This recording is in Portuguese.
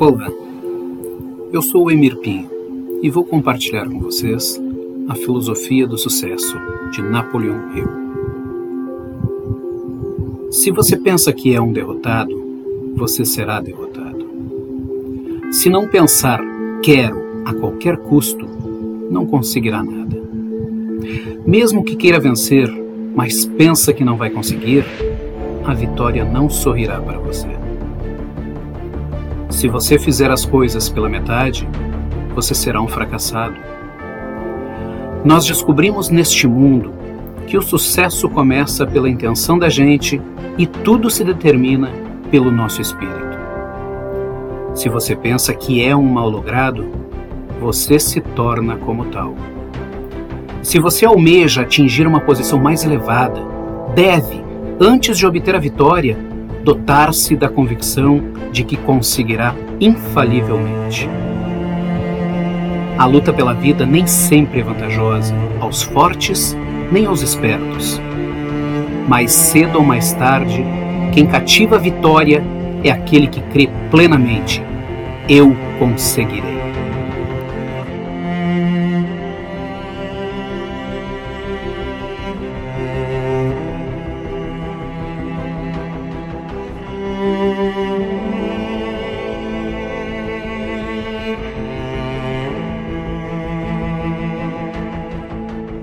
Olá, eu sou o Emir Pinho e vou compartilhar com vocês a filosofia do sucesso de Napoleão Hill. Se você pensa que é um derrotado, você será derrotado. Se não pensar quero a qualquer custo, não conseguirá nada. Mesmo que queira vencer, mas pensa que não vai conseguir, a vitória não sorrirá para você. Se você fizer as coisas pela metade, você será um fracassado. Nós descobrimos neste mundo que o sucesso começa pela intenção da gente e tudo se determina pelo nosso espírito. Se você pensa que é um mal-logrado, você se torna como tal. Se você almeja atingir uma posição mais elevada, deve, antes de obter a vitória, dotar-se da convicção de que conseguirá infalivelmente. A luta pela vida nem sempre é vantajosa aos fortes nem aos espertos. Mais cedo ou mais tarde, quem cativa a vitória é aquele que crê plenamente: eu conseguirei.